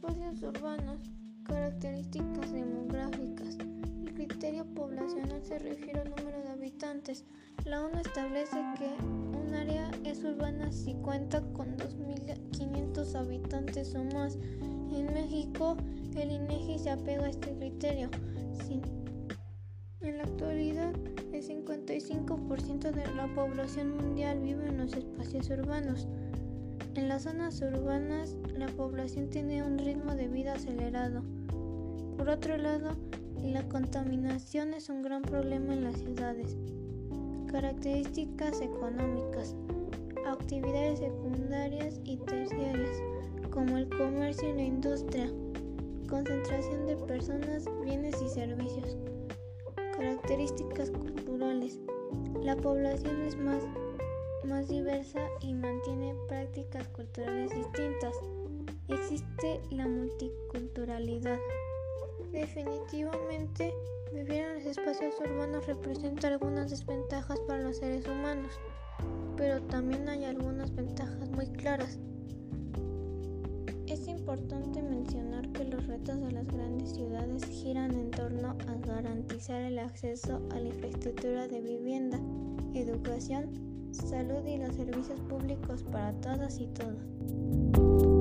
espacios urbanos, características demográficas. El criterio poblacional se refiere al número de habitantes. La ONU establece que un área es urbana si cuenta con 2.500 habitantes o más. En México, el INEGI se apega a este criterio. En la actualidad, el 55% de la población mundial vive en los espacios urbanos. En las zonas urbanas, la población tiene un ritmo de vida acelerado. Por otro lado, la contaminación es un gran problema en las ciudades. Características económicas. Actividades secundarias y terciarias, como el comercio y la industria. Concentración de personas, bienes y servicios. Características culturales. La población es más, más diversa y mantiene prácticas culturales distintas. Existe la multiculturalidad. Definitivamente, vivir en los espacios urbanos representa algunas desventajas para los seres humanos, pero también hay algunas ventajas muy claras. Es importante mencionar que los retos de las grandes ciudades giran en torno a garantizar el acceso a la infraestructura de vivienda, educación, salud y los servicios públicos para todas y todos.